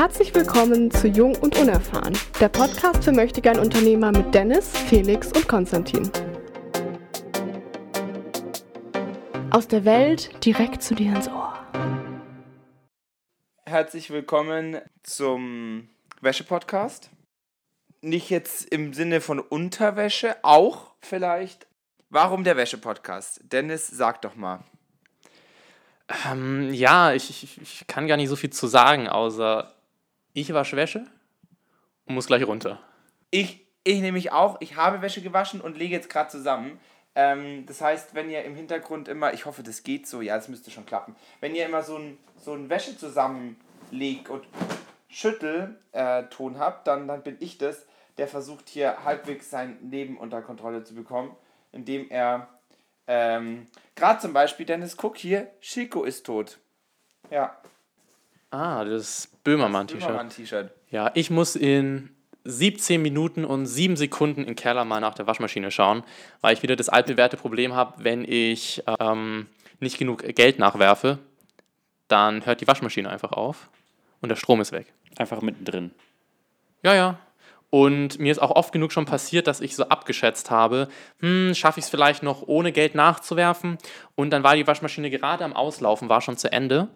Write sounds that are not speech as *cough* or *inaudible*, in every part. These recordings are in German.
Herzlich willkommen zu Jung und Unerfahren, der Podcast für Möchtegern Unternehmer mit Dennis, Felix und Konstantin. Aus der Welt direkt zu dir ins Ohr. Herzlich willkommen zum Wäsche-Podcast. Nicht jetzt im Sinne von Unterwäsche, auch vielleicht. Warum der Wäsche-Podcast? Dennis, sag doch mal. Ähm, ja, ich, ich, ich kann gar nicht so viel zu sagen, außer ich wasche Wäsche und muss gleich runter. Ich, ich nämlich auch. Ich habe Wäsche gewaschen und lege jetzt gerade zusammen. Ähm, das heißt, wenn ihr im Hintergrund immer, ich hoffe, das geht so, ja, das müsste schon klappen. Wenn ihr immer so ein, so ein Wäsche zusammenlegt und Schüttelton äh, habt, dann, dann bin ich das, der versucht hier halbwegs sein Leben unter Kontrolle zu bekommen, indem er ähm, Gerade zum Beispiel, Dennis, guck hier, Chico ist tot. Ja. Ah, das Böhmermann-T-Shirt. Böhmermann-T-Shirt. Ja, ich muss in 17 Minuten und 7 Sekunden im Keller mal nach der Waschmaschine schauen, weil ich wieder das altbewährte Problem habe, wenn ich ähm, nicht genug Geld nachwerfe, dann hört die Waschmaschine einfach auf und der Strom ist weg. Einfach mittendrin. Ja, ja. Und mir ist auch oft genug schon passiert, dass ich so abgeschätzt habe, hm, schaffe ich es vielleicht noch ohne Geld nachzuwerfen? Und dann war die Waschmaschine gerade am Auslaufen, war schon zu Ende.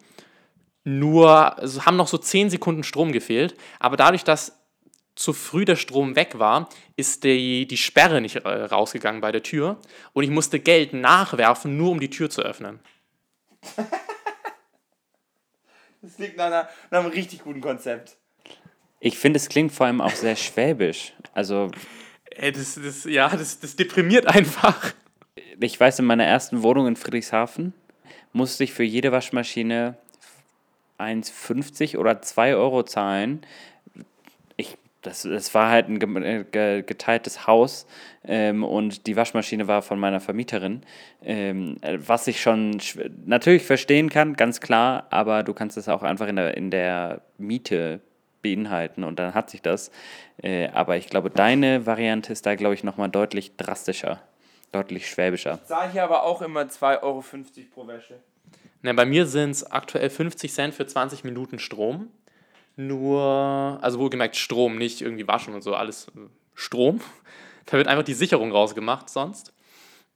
Nur also haben noch so 10 Sekunden Strom gefehlt. Aber dadurch, dass zu früh der Strom weg war, ist die, die Sperre nicht äh, rausgegangen bei der Tür. Und ich musste Geld nachwerfen, nur um die Tür zu öffnen. *laughs* das klingt nach, einer, nach einem richtig guten Konzept. Ich finde, es klingt vor allem auch sehr schwäbisch. Also. Ey, das, das, ja, das, das deprimiert einfach. Ich weiß, in meiner ersten Wohnung in Friedrichshafen musste ich für jede Waschmaschine 1,50 oder 2 Euro zahlen. Ich, das, das war halt ein geteiltes Haus ähm, und die Waschmaschine war von meiner Vermieterin. Ähm, was ich schon natürlich verstehen kann, ganz klar, aber du kannst es auch einfach in der, in der Miete beinhalten und dann hat sich das. Äh, aber ich glaube, deine Variante ist da, glaube ich, nochmal deutlich drastischer, deutlich schwäbischer. Sage ich aber auch immer 2,50 Euro pro Wäsche. Na, bei mir sind es aktuell 50 Cent für 20 Minuten Strom. Nur, also wohlgemerkt Strom, nicht irgendwie waschen und so, alles äh, Strom. *laughs* Da wird einfach die Sicherung rausgemacht sonst.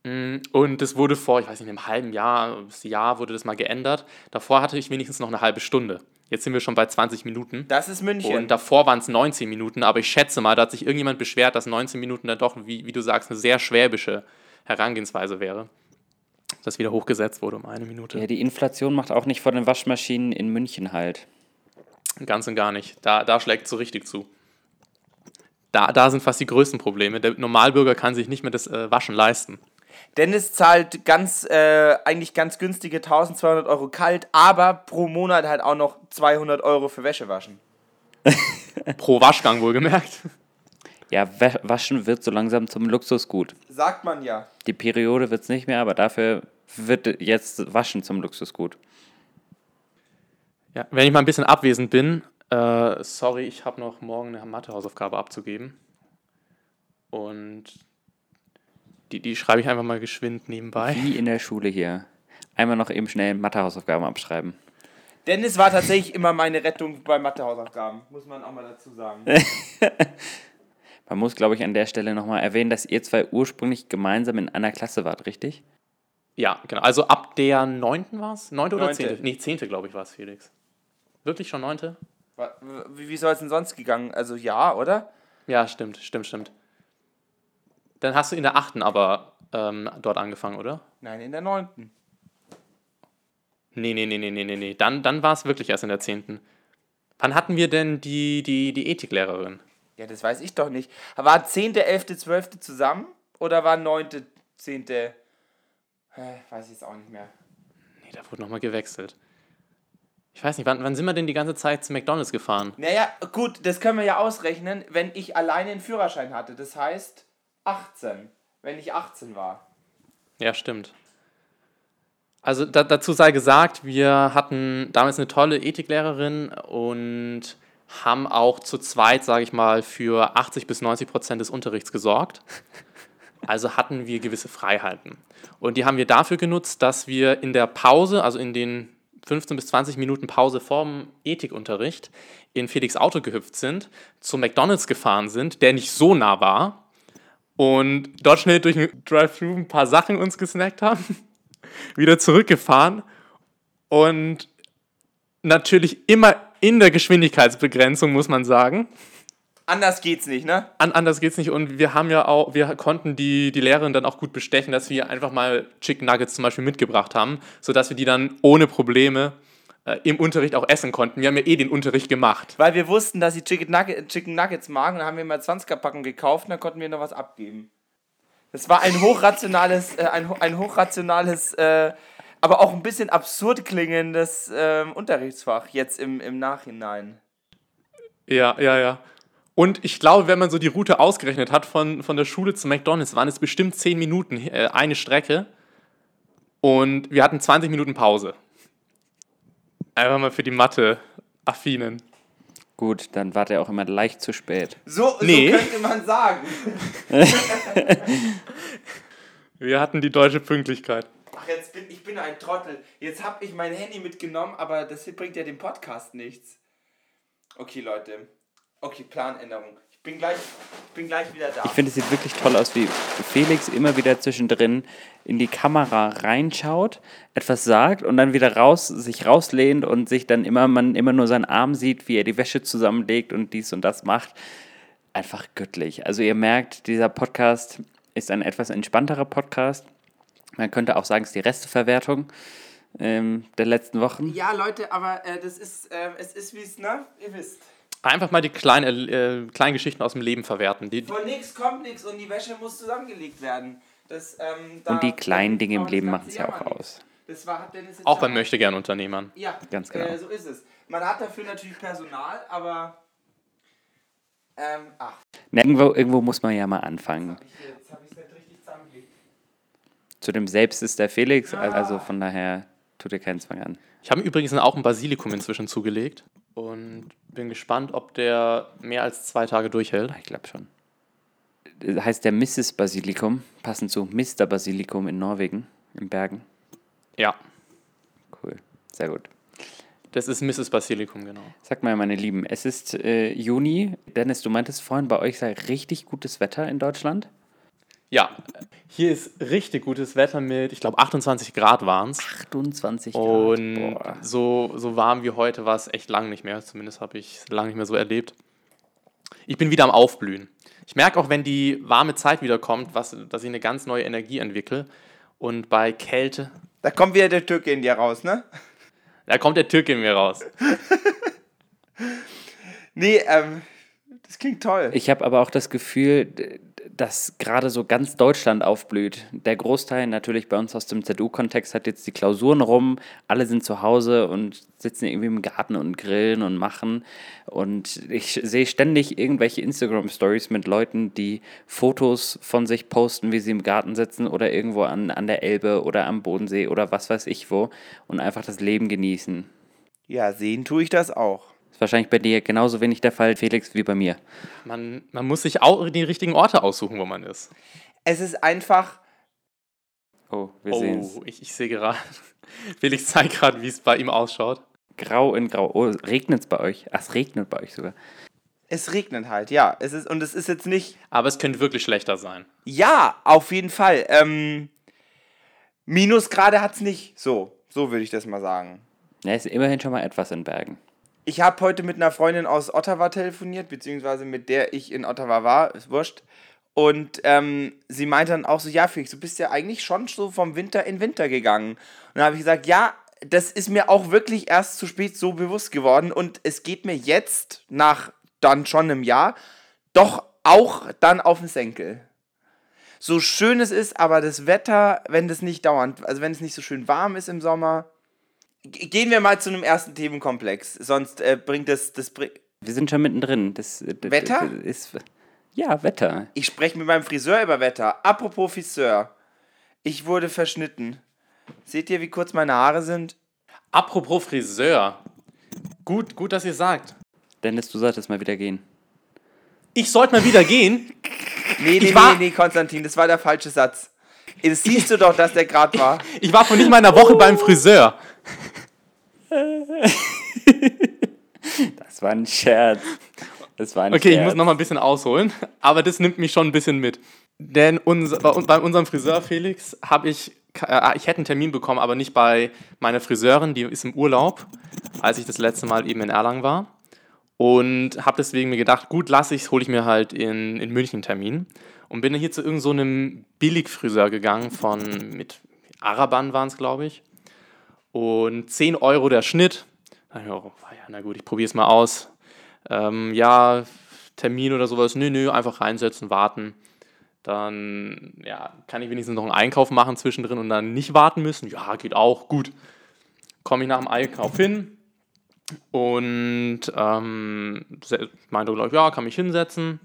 Mm, und das wurde vor, ich weiß nicht, einem halben Jahr, bis Jahr wurde das mal geändert. Davor hatte ich wenigstens noch eine halbe Stunde. Jetzt sind wir schon bei 20 Minuten. Das ist München. Und davor waren es 19 Minuten, aber ich schätze mal, da hat sich irgendjemand beschwert, dass 19 Minuten dann doch, wie, wie du sagst, eine sehr schwäbische Herangehensweise wäre. Das wieder hochgesetzt wurde um eine Minute. Ja, die Inflation macht auch nicht vor den Waschmaschinen in München halt. Ganz und gar nicht. Da, da schlägt es so richtig zu. Da, da sind fast die größten Probleme. Der Normalbürger kann sich nicht mehr das äh, Waschen leisten. Dennis zahlt ganz, äh, eigentlich ganz günstige 1200 Euro kalt, aber pro Monat halt auch noch 200 Euro für Wäsche waschen. pro Waschgang wohlgemerkt. Ja, waschen wird so langsam zum Luxusgut. Sagt man ja. Die Periode wird es nicht mehr, aber dafür wird jetzt Waschen zum Luxusgut. Ja, wenn ich mal ein bisschen abwesend bin, äh, sorry, ich habe noch morgen eine Mathehausaufgabe abzugeben. Und die, die schreibe ich einfach mal geschwind nebenbei. Wie in der Schule hier. Einmal noch eben schnell Mathehausaufgaben abschreiben. Dennis war tatsächlich immer meine Rettung bei Mathehausaufgaben, muss man auch mal dazu sagen. *laughs* man muss, glaube ich, an der Stelle nochmal erwähnen, dass ihr zwei ursprünglich gemeinsam in einer Klasse wart, richtig? Ja, genau. Also ab der 9. war es? 9. oder 10.? Nee, 10. glaube ich war es, Felix. Wirklich schon 9.? Wie, wie soll es denn sonst gegangen? Also ja, oder? Ja, stimmt, stimmt, stimmt. Dann hast du in der achten aber ähm, dort angefangen, oder? Nein, in der neunten. Nee, nee, nee, nee, nee, nee, nee. Dann, dann war es wirklich erst in der zehnten. Wann hatten wir denn die, die, die Ethiklehrerin? Ja, das weiß ich doch nicht. War 10., 11., 12. zusammen? Oder war 9., 10., äh, weiß ich jetzt auch nicht mehr. Nee, da wurde nochmal gewechselt. Ich weiß nicht, wann, wann sind wir denn die ganze Zeit zu McDonalds gefahren? Naja, gut, das können wir ja ausrechnen, wenn ich alleine einen Führerschein hatte. Das heißt, 18, wenn ich 18 war. Ja, stimmt. Also da, dazu sei gesagt, wir hatten damals eine tolle Ethiklehrerin und haben auch zu zweit, sage ich mal, für 80 bis 90 Prozent des Unterrichts gesorgt. Also hatten wir gewisse Freiheiten. Und die haben wir dafür genutzt, dass wir in der Pause, also in den 15 bis 20 Minuten Pause vorm Ethikunterricht in Felix Auto gehüpft sind, zum McDonalds gefahren sind, der nicht so nah war, und dort schnell durch ein Drive-Thru ein paar Sachen uns gesnackt haben, *laughs* wieder zurückgefahren und natürlich immer in der Geschwindigkeitsbegrenzung, muss man sagen. Anders geht's nicht, ne? An, anders geht's nicht. Und wir haben ja auch, wir konnten die, die Lehrerin dann auch gut bestechen, dass wir einfach mal Chicken Nuggets zum Beispiel mitgebracht haben, sodass wir die dann ohne Probleme äh, im Unterricht auch essen konnten. Wir haben ja eh den Unterricht gemacht. Weil wir wussten, dass sie Chicken, Nugget, Chicken Nuggets mag und dann haben wir mal 20er-Packung gekauft und dann konnten wir noch was abgeben. Das war ein hochrationales, äh, ein, ein hochrationales, äh, aber auch ein bisschen absurd klingendes ähm, Unterrichtsfach jetzt im, im Nachhinein. Ja, ja, ja. Und ich glaube, wenn man so die Route ausgerechnet hat von, von der Schule zu McDonalds, waren es bestimmt 10 Minuten äh, eine Strecke. Und wir hatten 20 Minuten Pause. Einfach mal für die Mathe-Affinen. Gut, dann wart ihr auch immer leicht zu spät. So, Nee. so könnte man sagen. *laughs* *laughs* Wir hatten die deutsche Pünktlichkeit. Ach, jetzt bin ich bin ein Trottel. Jetzt habe ich mein Handy mitgenommen, aber das bringt ja dem Podcast nichts. Okay, Leute. Okay, Planänderung. Ich bin gleich, ich bin gleich wieder da. Ich finde, es sieht wirklich toll aus, wie Felix immer wieder zwischendrin in die Kamera reinschaut, etwas sagt und dann wieder raus, sich rauslehnt und sich dann immer, man immer nur seinen Arm sieht, wie er die Wäsche zusammenlegt und dies und das macht. Einfach göttlich. Also ihr merkt, dieser Podcast ist ein etwas entspannterer Podcast. Man könnte auch sagen, es ist die Resteverwertung ähm, der letzten Wochen. Ja, Leute, aber äh, das ist, äh, es ist wie es, ne? Ihr wisst. Einfach mal die kleinen, äh, kleinen Geschichten aus dem Leben verwerten. Die, Von nichts kommt nichts und die Wäsche muss zusammengelegt werden. Das, ähm, da- Und die kleinen Dinge im Leben machen es ja auch aus. Das war, hat Dennis auch ja beim Möchtegern-Unternehmern. Ja, Ganz genau. Äh, so ist es. Man hat dafür natürlich Personal, aber. Ähm, ach, Na, Irgendwo, irgendwo muss man ja mal anfangen. ich, jetzt habe ich es nicht richtig zusammengelegt. Zu dem Selbst ist der Felix, also von daher tut ihr keinen Zwang an. Ich habe übrigens auch ein Basilikum inzwischen zugelegt und bin gespannt, ob der mehr als zwei Tage durchhält. Ich glaube schon. Das heißt der Mrs. Basilikum, passend zu Mr. Basilikum in Norwegen, in Bergen. Ja, Cool, sehr gut. das ist Mrs. Basilikum, genau. Sag mal, meine Lieben, es ist äh, Juni. Dennis, du meintest vorhin, bei euch sei richtig gutes Wetter in Deutschland. Ja, hier ist richtig gutes Wetter mit, ich glaube, 28 Grad waren es. 28 Grad. Und Boah. so, so warm wie heute war es echt lang nicht mehr. Zumindest habe ich es lange nicht mehr so erlebt. Ich bin wieder am Aufblühen. Ich merke auch, wenn die warme Zeit wieder kommt, was, dass ich eine ganz neue Energie entwickle. Und bei Kälte, Da kommt wieder der Türke in dir raus, ne? da kommt der Türke in mir raus. *laughs* Nee, ähm, das klingt toll. Ich habe aber auch das Gefühl, dass gerade so ganz Deutschland aufblüht. Der Großteil natürlich bei uns aus dem ZU-Kontext hat jetzt die Klausuren rum, alle sind zu Hause und sitzen irgendwie im Garten und grillen und machen. Und ich sehe ständig irgendwelche Instagram-Stories mit Leuten, die Fotos von sich posten, wie sie im Garten sitzen oder irgendwo an, an der Elbe oder am Bodensee oder was weiß ich wo und einfach das Leben genießen. Ja, sehen tue ich das auch. Ist wahrscheinlich bei dir genauso wenig der Fall, Felix, wie bei mir. Man, man muss sich auch die richtigen Orte aussuchen, wo man ist. Es ist einfach. Oh, wir sehen es. Oh, ich, ich sehe gerade. *laughs* Felix zeigt gerade, wie es bei ihm ausschaut. Grau in Grau. Oh, regnet es bei euch? Ach, es regnet bei euch sogar. Es regnet halt, ja. Es ist, und es ist jetzt nicht. Aber es könnte wirklich schlechter sein. Ja, auf jeden Fall. Ähm, Minusgrade hat es nicht. So, so würde ich das mal sagen. Ja, ist immerhin schon mal etwas in Bergen. Ich habe heute mit einer Freundin aus Ottawa telefoniert, beziehungsweise mit der ich in Ottawa war, ist wurscht. Und ähm, sie meinte dann auch so, ja, Felix, du bist ja eigentlich schon so vom Winter in Winter gegangen. Und dann habe ich gesagt, ja, das ist mir auch wirklich erst zu spät so bewusst geworden. Und es geht mir jetzt, nach dann schon einem Jahr, doch auch dann auf den Senkel. So schön es ist, aber das Wetter, wenn das nicht dauernd, also wenn es nicht so schön warm ist im Sommer, Gehen wir mal zu einem ersten Themenkomplex, sonst äh, bringt das, das bring Wir sind schon mittendrin. Das, das, Wetter? Das ist, ja, Wetter. Ich spreche mit meinem Friseur über Wetter. Apropos Friseur. Ich wurde verschnitten. Seht ihr, wie kurz meine Haare sind? Apropos Friseur. Gut, gut, dass ihr sagt. Dennis, du solltest mal wieder gehen. Ich sollte mal wieder gehen. *laughs* Nee, nee, Ich war- nee, nee, Konstantin, das war der falsche Satz. Das siehst du doch, dass der gerade war. Ich war vor nicht mal einer Woche beim Friseur. *laughs* Das war ein Scherz. Das war ein Okay, ich Scherz. muss noch mal ein bisschen ausholen, aber das nimmt mich schon ein bisschen mit. Denn unser, bei, bei unserem Friseur Felix habe ich, äh, ich hätte einen Termin bekommen, aber nicht bei meiner Friseurin, die ist im Urlaub, als ich das letzte Mal eben in Erlangen war. Und habe deswegen mir gedacht, gut, lasse ich hole ich mir halt in, in München einen Termin. Und bin dann hier zu irgendeinem so einem Billigfriseur gegangen von, mit Araban waren es, glaube ich. Und 10 Euro der Schnitt. Oh, ja, na gut, ich probiere es mal aus. Ähm, ja, Termin oder sowas, nö, nö, einfach reinsetzen, warten. Dann ja, kann ich wenigstens noch einen Einkauf machen zwischendrin und dann nicht warten müssen. Ja, geht auch, gut. Komme ich nach dem Einkauf hin und ähm, meinte, glaub ich, ja, kann mich hinsetzen.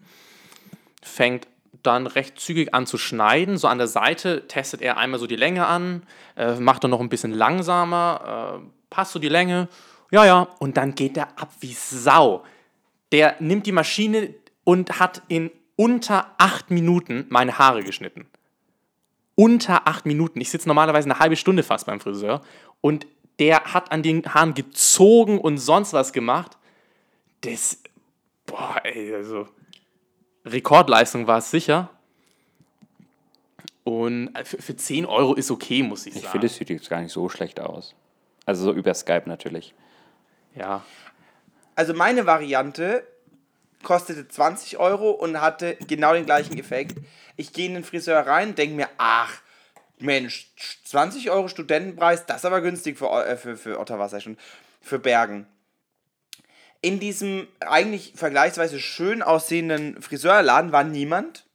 Fängt dann recht zügig an zu schneiden. So an der Seite testet er einmal so die Länge an, äh, macht dann noch ein bisschen langsamer, äh, passt so die Länge. Ja, ja, und dann geht er ab wie Sau. Der nimmt die Maschine und hat in unter acht Minuten meine Haare geschnitten. Unter acht Minuten. Ich sitze normalerweise eine halbe Stunde fast beim Friseur und der hat an den Haaren gezogen und sonst was gemacht. Das, boah, ey, also Rekordleistung war es sicher. Und äh, für, für 10 Euro ist okay, muss ich Ich sagen. finde, es sieht jetzt gar nicht so schlecht aus. Also so über Skype natürlich. Ja. Also meine Variante kostete 20 Euro und hatte genau den gleichen Effekt. Ich gehe in den Friseur rein, denke mir, ach, Mensch, 20 Euro Studentenpreis, das ist aber günstig für, äh, für, für Ottawa, ich schon, für Bergen. In diesem eigentlich vergleichsweise schön aussehenden Friseurladen war niemand.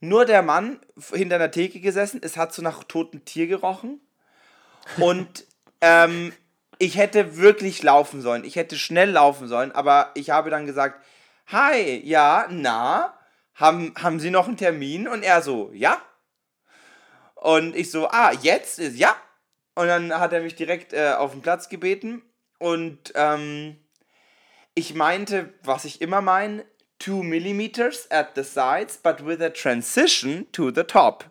Nur der Mann hinter der Theke gesessen. Es hat so nach totem Tier gerochen. Und ähm, ich hätte wirklich laufen sollen. Ich hätte schnell laufen sollen, aber ich habe dann gesagt, hi, ja, na, haben, haben Sie noch einen Termin? Und er so, ja. Und ich so, ah, jetzt ist ja. Und dann hat er mich direkt äh, auf den Platz gebeten. Und ähm, ich meinte, was ich immer meine, 2 millimeters at the sides, but with a transition to the top.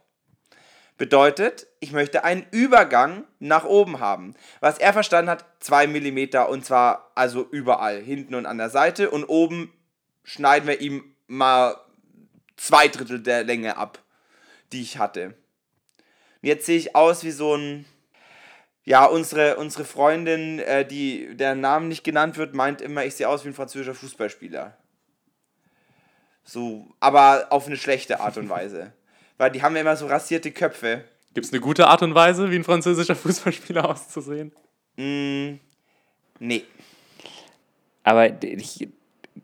Bedeutet, ich möchte einen Übergang nach oben haben. Was er verstanden hat, 2 mm und zwar also überall, hinten und an der Seite. Und oben schneiden wir ihm mal zwei Drittel der Länge ab, die ich hatte. Jetzt sehe ich aus wie so ein. Ja, unsere, unsere Freundin, äh, die deren Namen nicht genannt wird, meint immer, ich sehe aus wie ein französischer Fußballspieler. So, aber auf eine schlechte Art und Weise. Weil die haben ja immer so rasierte Köpfe. Gibt es eine gute Art und Weise, wie ein französischer *laughs* Fußballspieler auszusehen? Mm, nee. Aber ich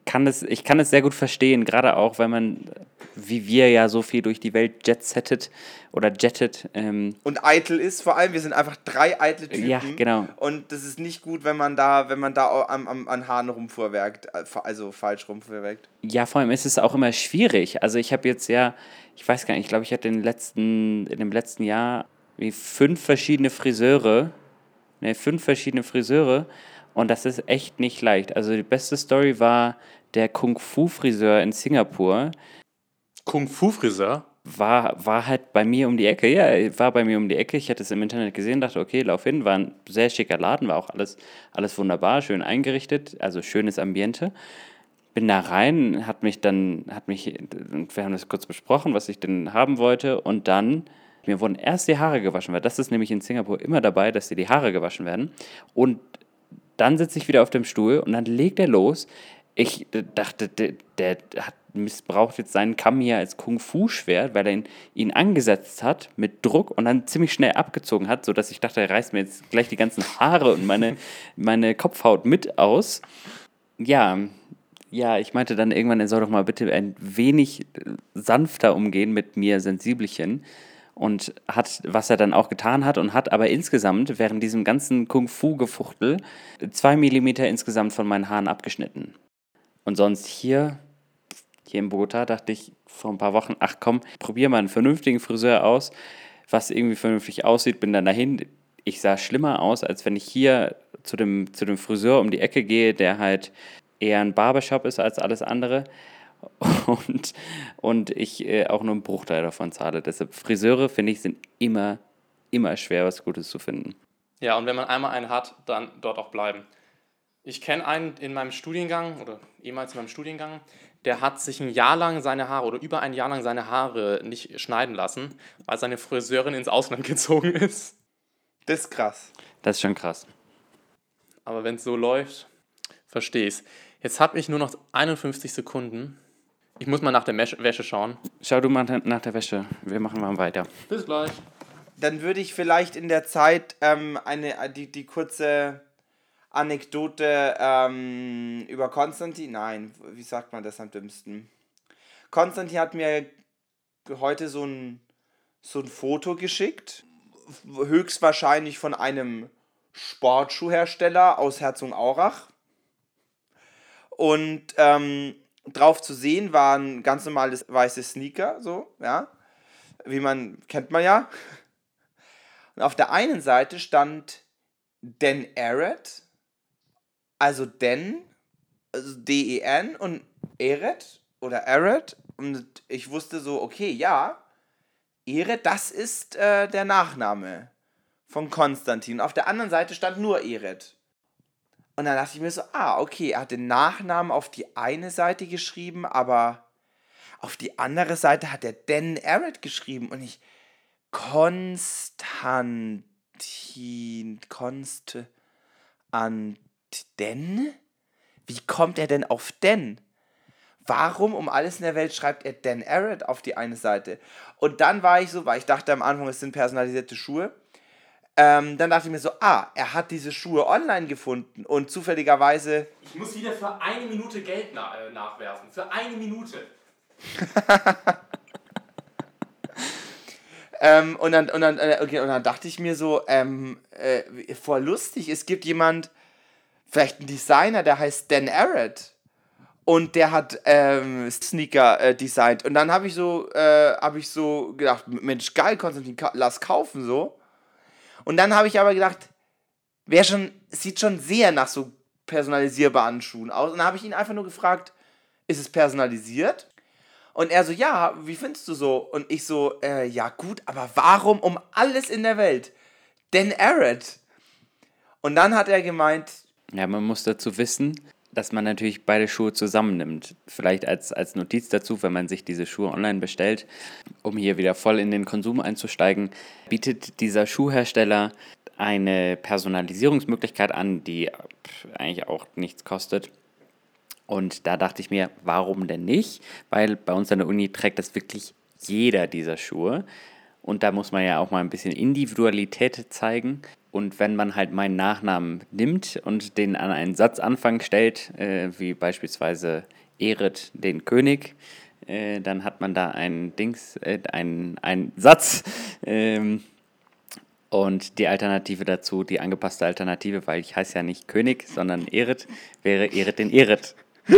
kann es, ich kann es sehr gut verstehen, gerade auch, wenn man, wie wir ja so viel durch die Welt jetsettet oder jettet. Ähm, Und eitel ist vor allem, wir sind einfach drei eitle Typen. Ja, genau. Und das ist nicht gut, wenn man da, wenn man da am, am, an Haaren rumfuhrwerkt, also falsch rumfuhrwerkt. ja, vor allem ist es auch immer schwierig. Also ich habe jetzt ja, ich weiß gar nicht, ich glaube, ich hatte in, den letzten, in dem letzten Jahr wie fünf verschiedene Friseure, ne, fünf verschiedene Friseure und das ist echt nicht leicht. Also die beste Story war der Kung-Fu-Friseur in Singapur. Kung-Fu-Friseur? war, war halt bei mir um die Ecke. Ja, war bei mir um die Ecke. Ich hatte es im Internet gesehen, dachte, okay, lauf hin. War ein sehr schicker Laden, war auch alles, alles wunderbar, schön eingerichtet, also schönes Ambiente. Bin da rein, hat mich dann, hat mich, wir haben das kurz besprochen, was ich denn haben wollte. Und dann, mir wurden erst die Haare gewaschen, weil das ist nämlich in Singapur immer dabei, dass dir die Haare gewaschen werden. Und dann sitze ich wieder auf dem Stuhl und dann legt er los. Ich dachte, der, der hat missbraucht jetzt seinen Kamm hier als Kung-Fu-Schwert, weil er ihn, ihn angesetzt hat mit Druck und dann ziemlich schnell abgezogen hat, sodass ich dachte, er reißt mir jetzt gleich die ganzen Haare und meine, *laughs* meine Kopfhaut mit aus. Ja, ja, ich meinte dann irgendwann, er soll doch mal bitte ein wenig sanfter umgehen mit mir, Sensibelchen. Und hat, was er dann auch getan hat und hat aber insgesamt während diesem ganzen Kung-Fu-Gefuchtel zwei Millimeter insgesamt von meinen Haaren abgeschnitten. Und sonst hier, hier in Bogota, dachte ich vor ein paar Wochen, ach komm, probier mal einen vernünftigen Friseur aus, was irgendwie vernünftig aussieht, bin dann dahin. Ich sah schlimmer aus, als wenn ich hier zu dem, zu dem Friseur um die Ecke gehe, der halt eher ein Barbershop ist als alles andere. *laughs* Und, und ich äh, auch nur einen Bruchteil davon zahle. Deshalb Friseure, finde ich, sind immer, immer schwer, was Gutes zu finden. Ja, und wenn man einmal einen hat, dann dort auch bleiben. Ich kenne einen in meinem Studiengang oder ehemals in meinem Studiengang, der hat sich ein Jahr lang seine Haare oder über ein Jahr lang seine Haare nicht schneiden lassen, weil seine Friseurin ins Ausland *laughs* gezogen ist. Das ist krass. Das ist schon krass. Aber wenn es so läuft, verstehe ich's. Jetzt habe ich nur noch 51 Sekunden. Ich muss mal nach der Mesh Wäsche schauen. Schau du mal nach der Wäsche. Wir machen mal weiter. Bis gleich. Dann würde ich vielleicht in der Zeit ähm, eine, die, die kurze Anekdote ähm, über Konstantin. Nein, wie sagt man das am dümmsten? Konstantin hat mir heute so ein, so ein Foto geschickt. Höchstwahrscheinlich von einem Sportschuhhersteller aus Herzogenaurach. Und ähm, drauf zu sehen war ein ganz normales weißes Sneaker, so, ja. Wie man, kennt man ja. Und auf der einen Seite stand Dan Eret, also Den, also D-E-N und Eret oder Eret. Und ich wusste so, okay, ja, Eret, das ist äh, der Nachname von Konstantin. Auf der anderen Seite stand nur Eret. Und dann dachte ich mir so, ah, okay, er hat den Nachnamen auf die eine Seite geschrieben, aber auf die andere Seite hat er Dan Eret geschrieben und ich Konstantin Konst an Den? Wie kommt er denn auf Den? Warum um alles in der Welt schreibt er Dan Eret auf die eine Seite? Und dann war ich so, weil ich dachte am Anfang, es sind personalisierte Schuhe. Ähm, dann dachte ich mir so, ah, er hat diese Schuhe online gefunden und zufälligerweise. Ich muss wieder für eine Minute Geld na äh, nachwerfen. Für eine Minute. *laughs* ähm, und, dann, und, dann, äh, okay, und dann dachte ich mir so, ähm, äh, voll lustig, es gibt jemand, vielleicht ein Designer, der heißt Dan Arrett. Und der hat ähm, Sneaker äh, designt. Und dann habe ich so, äh, habe ich so gedacht, Mensch, geil, Konstantin, lass kaufen so. Und dann habe ich aber gedacht, wer schon, sieht schon sehr nach so personalisierbaren Schuhen aus. Und dann habe ich ihn einfach nur gefragt, ist es personalisiert? Und er so, ja, wie findest du so? Und ich so, äh, ja gut, aber warum um alles in der Welt? Denn Arrett. Und dann hat er gemeint, ja, man muss dazu wissen, dass man natürlich beide Schuhe zusammennimmt. Vielleicht als, als Notiz dazu, wenn man sich diese Schuhe online bestellt, um hier wieder voll in den Konsum einzusteigen, bietet dieser Schuhhersteller eine Personalisierungsmöglichkeit an, die eigentlich auch nichts kostet. Und da dachte ich mir, warum denn nicht? Weil bei uns an der Uni trägt das wirklich jeder dieser Schuhe. Und da muss man ja auch mal ein bisschen Individualität zeigen. Und wenn man halt meinen Nachnamen nimmt und den an einen Satzanfang stellt, äh, wie beispielsweise Ehret den König, äh, dann hat man da einen Dings, äh, einen, einen Satz. Ähm, und die Alternative dazu, die angepasste Alternative, weil ich heiße ja nicht König, sondern Ehret, wäre Ehret den Ehret. *laughs*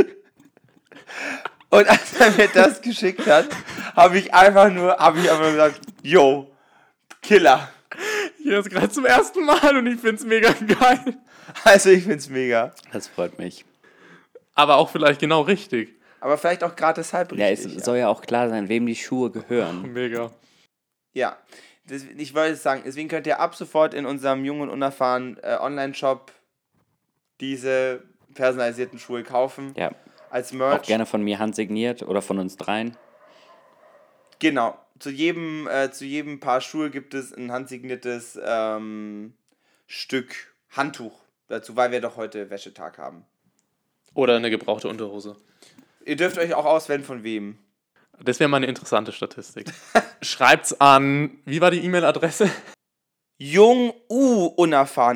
Und als er mir das geschickt hat, habe ich einfach nur, habe ich einfach gesagt, yo, Killer. Höre es gerade zum ersten Mal und ich finde es mega geil. Also ich finde es mega. Das freut mich. Aber auch vielleicht genau richtig. Aber vielleicht auch gerade deshalb Ja, es richtig. soll ja auch klar sein, wem die Schuhe gehören. Mega. Ja, das, ich wollte sagen, deswegen könnt ihr ab sofort in unserem jungen und unerfahrenen äh, Online-Shop diese personalisierten Schuhe kaufen. Ja, Als auch Merch. gerne von mir handsigniert oder von uns dreien. Genau. Zu jedem, äh, zu jedem Paar Schuhe gibt es ein handsigniertes ähm, Stück Handtuch dazu, weil wir doch heute Wäschetag haben. Oder eine gebrauchte Unterhose. Ihr dürft euch auch auswählen, von wem. Das wäre mal eine interessante Statistik. *laughs* Schreibt's an, wie war die E-Mail-Adresse?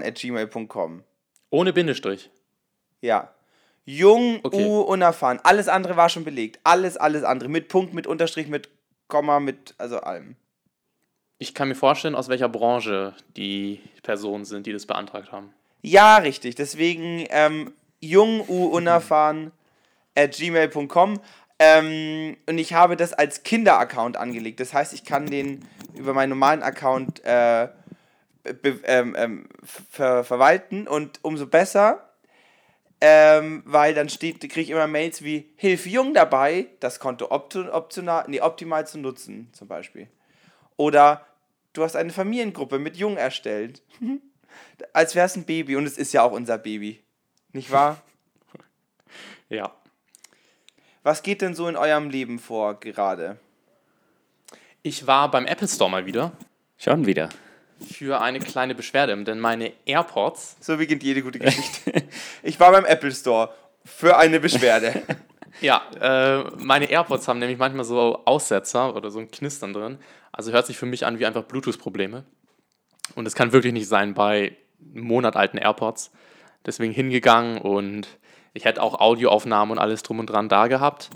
at gmail.com. Ohne Bindestrich. Ja. Jung, Okay. U, unerfahren. Alles andere war schon belegt. Alles, alles andere. Mit Punkt, mit Unterstrich, mit Komma, mit, also allem. Ich kann mir vorstellen, aus welcher Branche die Personen sind, die das beantragt haben. Ja, richtig. Deswegen ähm, jung, U, unerfahren at gmail.com. Ähm, und ich habe das als Kinder-Account angelegt. Das heißt, ich kann den über meinen normalen Account äh, ähm, ähm, ver verwalten und umso besser, ähm, weil dann steht, kriege ich immer Mails wie Hilfe Jung dabei, das Konto option, optional, nee, optimal zu nutzen, zum Beispiel. Oder du hast eine Familiengruppe mit Jung erstellt. *laughs* Als wäre es ein Baby und es ist ja auch unser Baby. Nicht wahr? *laughs* Ja. Was geht denn so in eurem Leben vor gerade? Ich war beim Apple Store mal wieder Schon wieder. Für eine kleine Beschwerde, denn meine AirPods, *laughs* So beginnt jede gute Geschichte. Ich war beim Apple Store für eine Beschwerde. *laughs* ja, äh, meine AirPods haben nämlich manchmal so Aussetzer oder so ein Knistern drin. Also hört sich für mich an wie einfach Bluetooth-Probleme. Und es kann wirklich nicht sein bei monatalten AirPods. Deswegen hingegangen und ich hätte auch Audioaufnahmen und alles drum und dran da gehabt.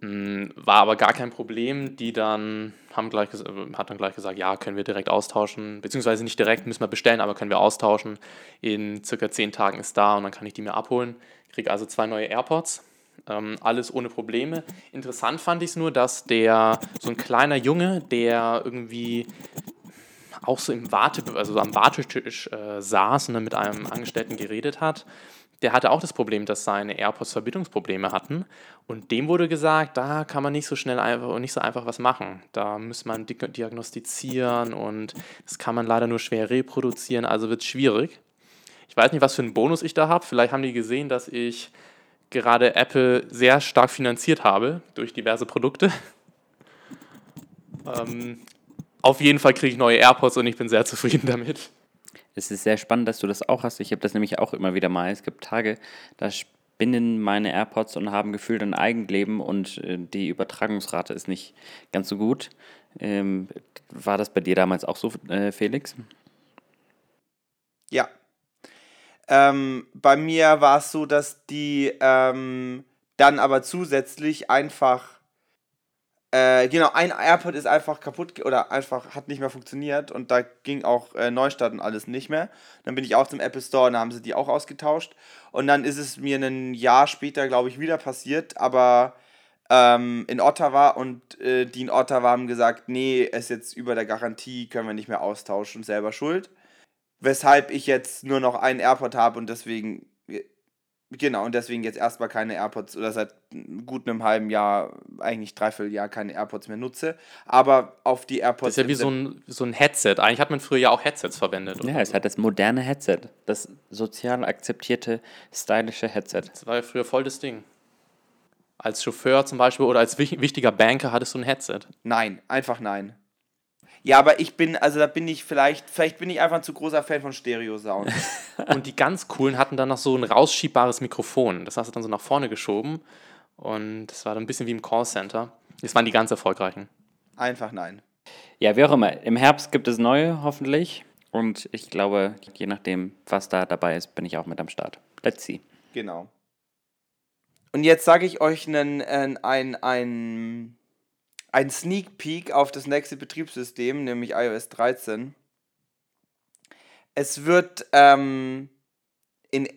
Mm, War aber gar kein Problem. Die dann haben gleich, äh, hat dann gleich gesagt, ja, können wir direkt austauschen. Beziehungsweise nicht direkt, müssen wir bestellen, aber können wir austauschen. In circa zehn Tagen ist da und dann kann ich die mir abholen. Kriege also zwei neue AirPods. Ähm, alles ohne Probleme. Interessant fand ich es nur, dass der so ein kleiner Junge, der irgendwie auch so im Warte, also so am Wartetisch äh, saß und dann mit einem Angestellten geredet hat, der hatte auch das Problem, dass seine AirPods Verbindungsprobleme hatten. Und dem wurde gesagt, da kann man nicht so schnell einfach und nicht so einfach was machen. Da muss man di- diagnostizieren und das kann man leider nur schwer reproduzieren, also wird es schwierig. Ich weiß nicht, was für einen Bonus ich da habe. Vielleicht haben die gesehen, dass ich gerade Apple sehr stark finanziert habe durch diverse Produkte. *laughs* ähm, auf jeden Fall kriege ich neue AirPods und ich bin sehr zufrieden damit. Es ist sehr spannend, dass du das auch hast. Ich habe das nämlich auch immer wieder mal. Es gibt Tage, da spinnen meine AirPods und haben gefühlt ein Eigenleben und äh, die Übertragungsrate ist nicht ganz so gut. Ähm, war das bei dir damals auch so, äh, Felix? Ja. Ähm, bei mir war es so, dass die ähm, dann aber zusätzlich einfach. Äh, genau, ein AirPod ist einfach kaputt oder einfach hat nicht mehr funktioniert und da ging auch äh, Neustart und alles nicht mehr. Dann bin ich auch zum Apple Store und da haben sie die auch ausgetauscht. Und dann ist es mir ein Jahr später, glaube ich, wieder passiert, aber ähm, in Ottawa und äh, die in Ottawa haben gesagt, nee, ist jetzt über der Garantie, können wir nicht mehr austauschen, selber schuld weshalb ich jetzt nur noch einen AirPod habe und deswegen, genau, und deswegen jetzt erstmal keine AirPods oder seit gut einem halben Jahr, eigentlich dreiviertel Jahr keine AirPods mehr nutze. Aber auf die Das AirPods. ist ja wie so ein, so ein Headset. Eigentlich hat man früher ja auch Headsets verwendet. Ja, es hat das moderne Headset. Das sozial akzeptierte, stylische Headset. Das war ja früher voll das Ding. Als Chauffeur zum Beispiel oder als wich- wichtiger Banker hattest du ein Headset. Nein, einfach nein. Ja, aber ich bin, also da bin ich vielleicht, vielleicht bin ich einfach ein zu großer Fan von Stereo-Sound. *laughs* Und die ganz coolen hatten dann noch so ein rausschiebbares Mikrofon. Das hast du dann so nach vorne geschoben. Und das war dann ein bisschen wie im Callcenter. Das waren die ganz erfolgreichen. einfach nein. Ja, wie auch immer. Im Herbst gibt es neue, hoffentlich. Und ich glaube, je nachdem, was da dabei ist, bin ich auch mit am Start. Let's see. Genau. Und jetzt sage ich euch einen, ein, ein, ein, Sneak Peek auf das nächste Betriebssystem, nämlich iOS 13. Es wird ähm, in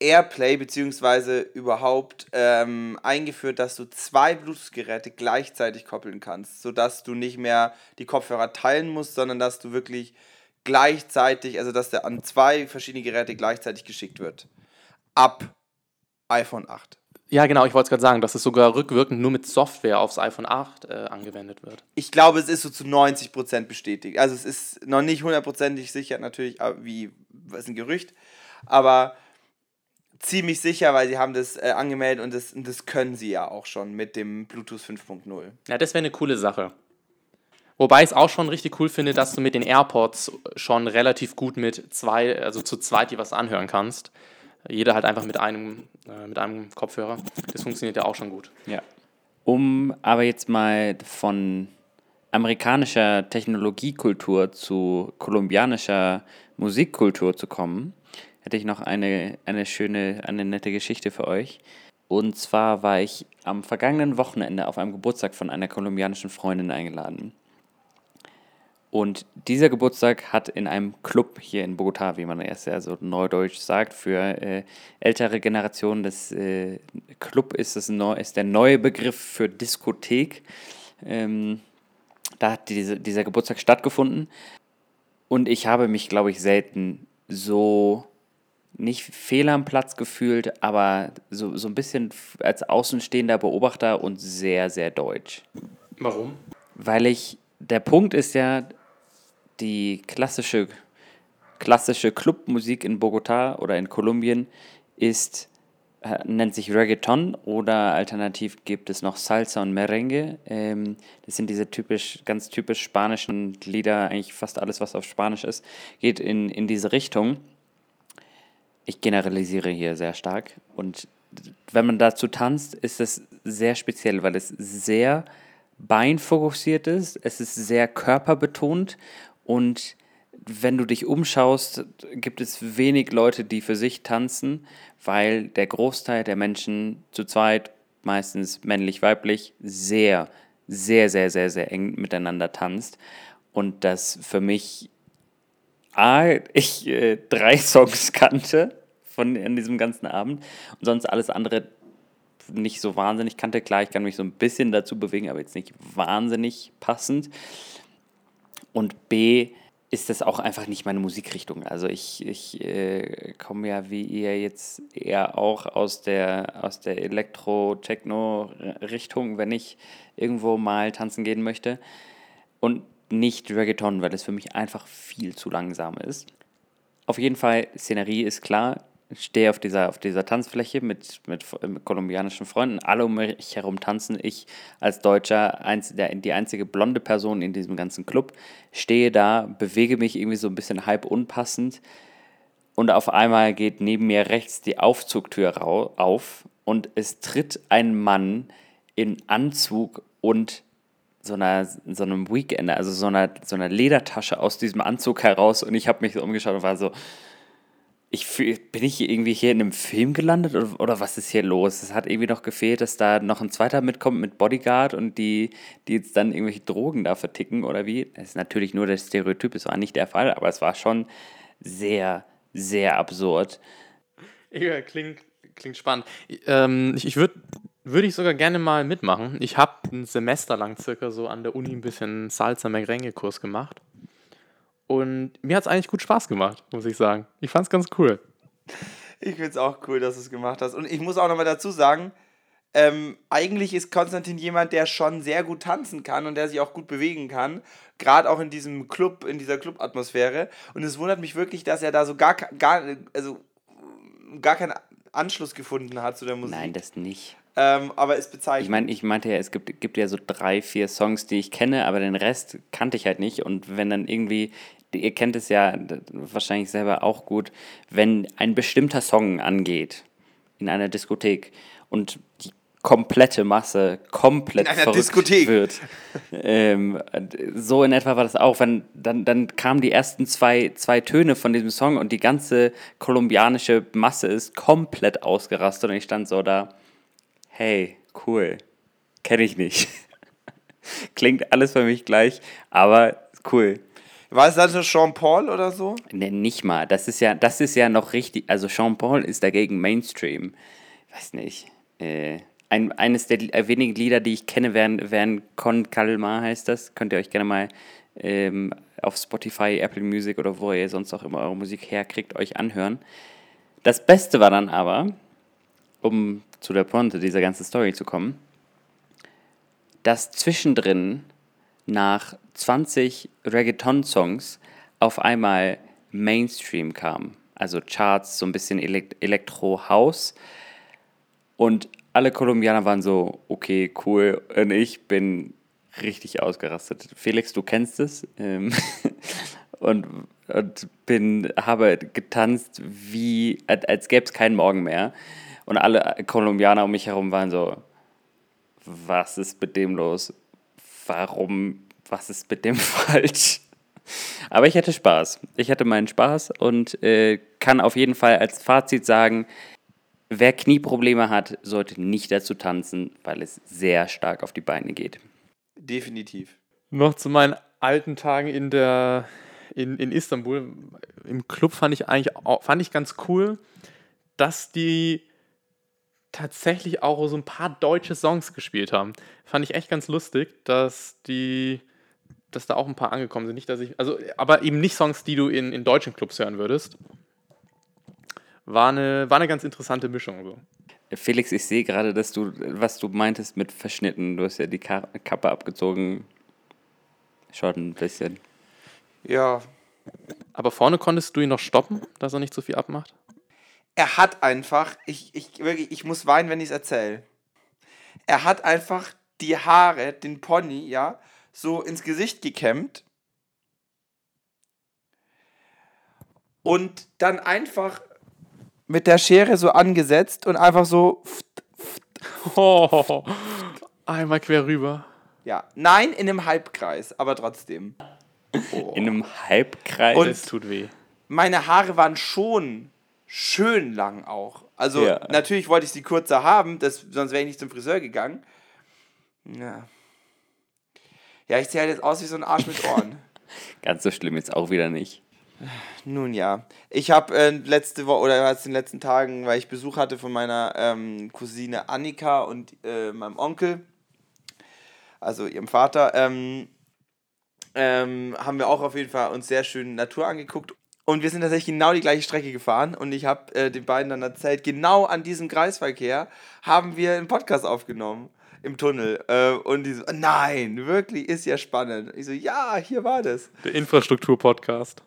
Airplay beziehungsweise überhaupt ähm, eingeführt, dass du zwei Bluetooth-Geräte gleichzeitig koppeln kannst, sodass du nicht mehr die Kopfhörer teilen musst, sondern dass du wirklich gleichzeitig, also dass der an zwei verschiedene Geräte gleichzeitig geschickt wird. Ab iPhone 8. Ja, genau, ich wollte es gerade sagen, dass es sogar rückwirkend nur mit Software aufs iPhone 8 äh, angewendet wird. Ich glaube, es ist so zu 90% bestätigt. Also es ist noch nicht hundertprozentig sicher, natürlich, aber wie, was ist ein Gerücht, aber ziemlich sicher, weil sie haben das äh, angemeldet und das, und das können sie ja auch schon mit dem Bluetooth 5.0. Ja, das wäre eine coole Sache. Wobei ich es auch schon richtig cool finde, dass du mit den AirPods schon relativ gut mit zwei, also zu zweit dir was anhören kannst. Jeder halt einfach mit einem, äh, mit einem Kopfhörer. Das funktioniert ja auch schon gut. Ja. Um aber jetzt mal von amerikanischer Technologiekultur zu kolumbianischer Musikkultur zu kommen, hätte ich noch eine, eine schöne, eine nette Geschichte für euch. Und zwar war ich am vergangenen Wochenende auf einem Geburtstag von einer kolumbianischen Freundin eingeladen. Und dieser Geburtstag hat in einem Club hier in Bogotá, wie man erst ja so neudeutsch sagt, für äh, ältere Generationen, das äh, Club ist, das neu, ist der neue Begriff für Diskothek. Ähm, da hat diese, dieser Geburtstag stattgefunden. Und ich habe mich, glaube ich, selten so nicht fehl am Platz gefühlt, aber so, so ein bisschen als außenstehender Beobachter und sehr, sehr deutsch. Warum? Weil ich, der Punkt ist ja, die klassische klassische Clubmusik in Bogotá oder in Kolumbien ist, äh, nennt sich Reggaeton oder alternativ gibt es noch Salsa und Merengue. Ähm, das sind diese typisch, ganz typisch spanischen Lieder, eigentlich fast alles, was auf Spanisch ist, geht in, in diese Richtung. Ich generalisiere hier sehr stark und wenn man dazu tanzt, ist es sehr speziell, weil es sehr beinfokussiert ist, es ist sehr körperbetont und wenn du dich umschaust, gibt es wenig Leute, die für sich tanzen, weil der Großteil der Menschen zu zweit, meistens männlich-weiblich, sehr, sehr, sehr, sehr, sehr eng miteinander tanzt. Und das für mich, A, *laughs* ich äh, drei Songs kannte von an diesem ganzen Abend und sonst alles andere nicht so wahnsinnig kannte. Klar, ich kann mich so ein bisschen dazu bewegen, aber jetzt nicht wahnsinnig passend. Und B, ist das auch einfach nicht meine Musikrichtung. Also ich, ich äh, komme ja wie ihr jetzt eher auch aus der, aus der Elektro-Techno-Richtung, wenn ich irgendwo mal tanzen gehen möchte. Und nicht Reggaeton, weil es für mich einfach viel zu langsam ist. Auf jeden Fall, Szenerie ist klar stehe auf dieser, auf dieser Tanzfläche mit, mit, mit, kolumbianischen Freunden, alle um mich herum tanzen. Ich als Deutscher, eins, der, die einzige blonde Person in diesem ganzen Club, stehe da, bewege mich irgendwie so ein bisschen halb unpassend. Und auf einmal geht neben mir rechts die Aufzugtür auf und es tritt ein Mann in Anzug und so einer so einem Weekender, also so einer, so einer Ledertasche aus diesem Anzug heraus. Und ich habe mich so umgeschaut und war so, ich fühl, bin ich irgendwie hier in einem Film gelandet oder, oder, was ist hier los? Es hat irgendwie noch gefehlt, dass da noch ein zweiter mitkommt mit Bodyguard und die, die jetzt dann irgendwelche Drogen da verticken oder wie. Das ist natürlich nur der Stereotyp, es war nicht der Fall, aber es war schon sehr, sehr absurd. Ja, klingt, klingt spannend. Ähm, ich ich würde würde ich sogar gerne mal mitmachen. Ich habe ein Semester lang circa so an der Uni ein bisschen Salsa Merengue Kurs gemacht. Und mir hat es eigentlich gut Spaß gemacht, muss ich sagen. Ich fand es ganz cool. Ich finde es auch cool, dass du es gemacht hast. Und ich muss auch nochmal dazu sagen, ähm, eigentlich ist Konstantin jemand, der schon sehr gut tanzen kann und der sich auch gut bewegen kann. Gerade auch in diesem Club, in dieser Club-Atmosphäre. Und es wundert mich wirklich, dass er da so gar, gar, also, gar keinen Anschluss gefunden hat zu der Musik. Nein, das nicht. Ähm, aber es bezeichnet. Ich meine, ich meinte ja, es gibt, gibt ja so drei, vier Songs, die ich kenne, aber den Rest kannte ich halt nicht. Und wenn dann irgendwie ihr kennt es ja wahrscheinlich selber auch gut, wenn ein bestimmter Song angeht in einer Diskothek und die komplette Masse komplett in einer Diskothek wird. ähm, so in etwa war das auch. Wenn, dann, dann kamen die ersten zwei, zwei Töne von diesem Song und die ganze kolumbianische Masse ist komplett ausgerastet und ich stand so da, hey, cool, kenne ich nicht. *laughs* Klingt alles für mich gleich, aber cool. War es dann so Jean Paul oder so? Ne, nicht mal. Das ist ja, das ist ja noch richtig. Also Jean Paul ist dagegen Mainstream. Ich weiß nicht. Äh, ein, eines der wenigen Lieder, die ich kenne, wären, wären Con Calma heißt das. Könnt ihr euch gerne mal ähm, auf Spotify, Apple Music oder wo ihr sonst auch immer eure Musik herkriegt, euch anhören. Das Beste war dann aber, um zu der Ponte dieser ganzen Story zu kommen, dass zwischendrin nach 20 Reggaeton-Songs auf einmal Mainstream kam. Also Charts, so ein bisschen Elekt Elektro-House. Und alle Kolumbianer waren so, okay, cool. Und ich bin richtig ausgerastet. Felix, du kennst es. Ähm *laughs* und, und bin, habe getanzt, wie, als gäbe es keinen Morgen mehr. Und alle Kolumbianer um mich herum waren so, was ist mit dem los? Warum was ist mit dem *laughs* falsch? Aber ich hatte Spaß. Ich hatte meinen Spaß und äh, kann auf jeden Fall als Fazit sagen, wer Knieprobleme hat, sollte nicht dazu tanzen, weil es sehr stark auf die Beine geht. Definitiv. Noch zu meinen alten Tagen in der in, in Istanbul. Im Club fand ich eigentlich fand ich ganz cool, dass die tatsächlich auch so ein paar deutsche Songs gespielt haben. Fand ich echt ganz lustig, dass die dass da auch ein paar angekommen sind. Nicht, dass ich, also, aber eben nicht Songs, die du in, in deutschen Clubs hören würdest. War eine, war eine ganz interessante Mischung. So. Felix, ich sehe gerade, dass du, was du meintest mit verschnitten, du hast ja die Kappe abgezogen. Schaut ein bisschen. Ja, Aber vorne konntest du ihn noch stoppen, dass er nicht so viel abmacht? Er hat einfach, ich, ich, wirklich, ich muss weinen, wenn ich es erzähle. Er hat einfach die Haare, den Pony, ja, so ins Gesicht gekämmt. Und dann einfach mit der Schere so angesetzt und einfach so. Oh, einmal quer rüber. Ja, nein, in einem Halbkreis, aber trotzdem. In einem Halbkreis. Und- Das tut weh. Meine Haare waren schon schön lang auch. Also Ja. natürlich wollte ich sie kurzer haben, das, sonst wäre ich nicht zum Friseur gegangen. Ja. Ja, ich sehe halt jetzt aus wie so ein Arsch mit Ohren. *laughs* Ganz so schlimm jetzt auch wieder nicht. Nun ja. Ich habe äh, letzte Woche oder in den letzten Tagen, weil ich Besuch hatte von meiner ähm, Cousine Annika und äh, meinem Onkel, also ihrem Vater, ähm, ähm, haben wir auch auf jeden Fall uns sehr schön Natur angeguckt. Und wir sind tatsächlich genau die gleiche Strecke gefahren und ich habe äh, den beiden dann erzählt, genau an diesem Kreisverkehr haben wir einen Podcast aufgenommen im Tunnel. Äh, und die so, nein, wirklich, ist ja spannend. Ich so, ja, hier war das. Der Infrastruktur-Podcast.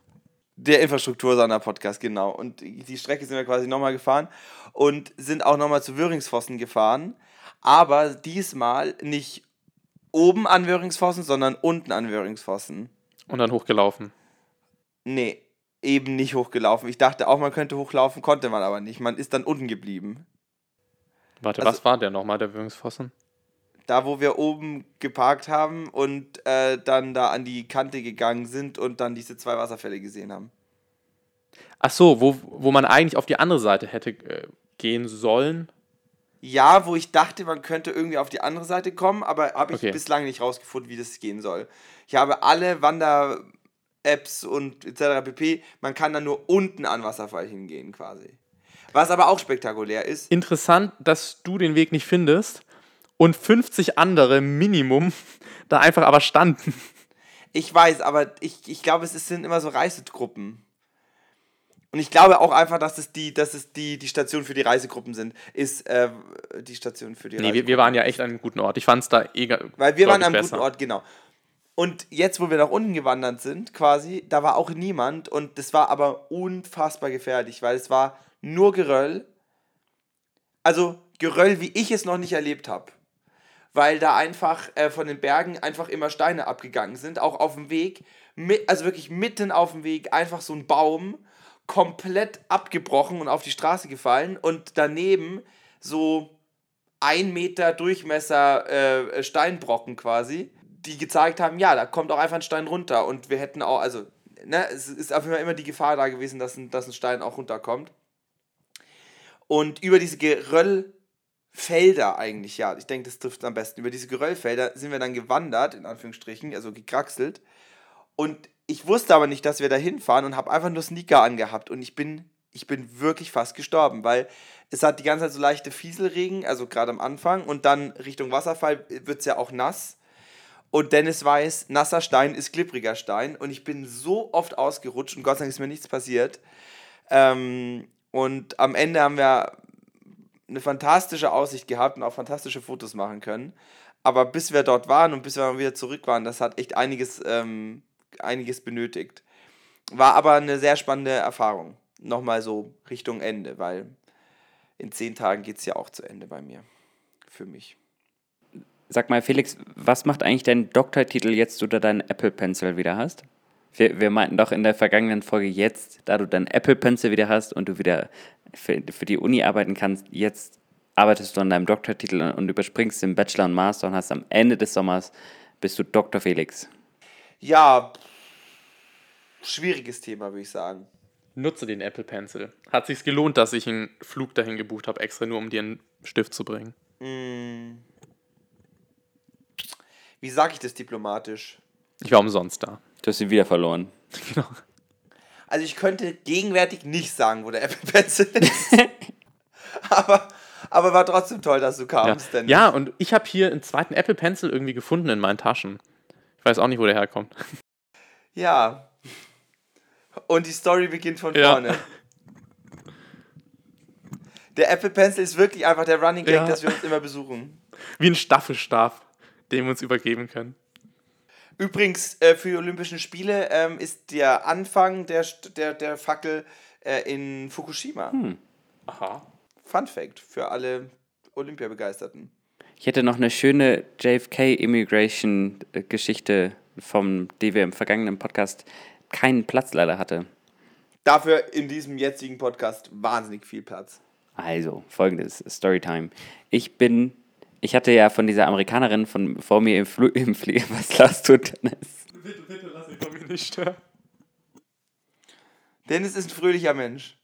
Der Infrastruktursonder-Podcast, genau. Und die Strecke sind wir quasi nochmal gefahren und sind auch nochmal zu Wöringsfossen gefahren. Aber diesmal nicht oben an Wöringsfossen, sondern unten an Wöringsfossen. Und dann hochgelaufen. Nee, eben nicht hochgelaufen. Ich dachte auch, man könnte hochlaufen, konnte man aber nicht. Man ist dann unten geblieben. Warte, Also- was war der nochmal, der Würmsfossen? Da, wo wir oben geparkt haben und äh, dann da an die Kante gegangen sind und dann diese zwei Wasserfälle gesehen haben. Ach so, wo, wo man eigentlich auf die andere Seite hätte äh, gehen sollen. Ja, wo ich dachte, man könnte irgendwie auf die andere Seite kommen, aber habe ich Okay. bislang nicht rausgefunden, wie das gehen soll. Ich habe alle Wander-Apps und etc. pp. Man kann dann nur unten an Wasserfall hingehen quasi. Was aber auch spektakulär ist. Interessant, dass du den Weg nicht findest und 50 andere Minimum *laughs* da einfach aber standen. Ich weiß, aber ich, ich glaube, es sind immer so Reisegruppen. Und ich glaube auch einfach, dass es die, dass es die, die Station für die Reisegruppen sind, ist äh, die Station für die Nee, wir, wir waren ja echt an einem guten Ort. Ich fand es da eh ga- Weil wir waren am besser. guten Ort, genau. Und jetzt, wo wir nach unten gewandert sind, quasi, da war auch niemand und das war aber unfassbar gefährlich, weil es war nur Geröll. Also Geröll, wie ich es noch nicht erlebt habe. Weil da einfach äh, von den Bergen einfach immer Steine abgegangen sind, auch auf dem Weg. Mit, also wirklich mitten auf dem Weg einfach so ein Baum komplett abgebrochen und auf die Straße gefallen und daneben so ein Meter Durchmesser äh, Steinbrocken quasi, die gezeigt haben, ja, da kommt auch einfach ein Stein runter und wir hätten auch, also, ne, es ist auf jeden Fall immer die Gefahr da gewesen, dass ein, dass ein Stein auch runterkommt. Und über diese Geröllfelder eigentlich, ja, ich denke, das trifft am besten, über diese Geröllfelder sind wir dann gewandert, in Anführungsstrichen, also gekraxelt. Und ich wusste aber nicht, dass wir da hinfahren und habe einfach nur Sneaker angehabt und ich bin, ich bin wirklich fast gestorben, weil es hat die ganze Zeit so leichte Fieselregen, also gerade am Anfang und dann Richtung Wasserfall wird es ja auch nass. Und Dennis weiß, nasser Stein ist glibbriger Stein und ich bin so oft ausgerutscht und Gott sei Dank ist mir nichts passiert. Ähm, und am Ende haben wir eine fantastische Aussicht gehabt und auch fantastische Fotos machen können. Aber bis wir dort waren und bis wir wieder zurück waren, das hat echt einiges, ähm, einiges benötigt. War aber eine sehr spannende Erfahrung. Nochmal so Richtung Ende, weil in zehn Tagen geht es ja auch zu Ende bei mir. Für mich. Sag mal, Felix, was macht eigentlich dein Doktortitel jetzt, du da deinen Apple Pencil wieder hast? Wir, wir meinten doch in der vergangenen Folge jetzt, da du deinen Apple Pencil wieder hast und du wieder für, für die Uni arbeiten kannst, jetzt arbeitest du an deinem Doktortitel und, überspringst den Bachelor und Master und hast am Ende des Sommers bist du Dr. Felix. Ja, schwieriges Thema, würde ich sagen. Nutze den Apple Pencil. Hat sich's gelohnt, dass ich einen Flug dahin gebucht habe, extra nur um dir einen Stift zu bringen. Wie sage ich das diplomatisch? Ich war umsonst da. Du hast ihn wieder verloren. Also ich könnte gegenwärtig nicht sagen, wo der Apple Pencil ist. *laughs* aber, aber war trotzdem toll, dass du Ja, kamst. Denn ja und ich habe hier einen zweiten Apple Pencil irgendwie gefunden in meinen Taschen. Ich weiß auch nicht, wo der herkommt. ja. Und die Story beginnt von Ja. vorne. Der Apple Pencil ist wirklich einfach der Running Gag, Ja. dass wir uns immer besuchen. Wie ein Staffelstab, den wir uns übergeben können. Übrigens, äh, für die Olympischen Spiele ähm, ist der Anfang der, der, der Fackel äh, in Fukushima. Aha. Fun Fact für alle Olympiabegeisterten. Ich hätte noch eine schöne JFK-Immigration-Geschichte vom, die wir im vergangenen Podcast keinen Platz leider hatte. Dafür in diesem jetzigen Podcast wahnsinnig viel Platz. Also, folgendes, Storytime. Ich bin, ich hatte ja von dieser Amerikanerin von vor mir im, Flu *laughs* im Flieger, was lasst du, Dennis? Bitte, bitte lass mich von mir nicht stören. Dennis ist ein fröhlicher Mensch.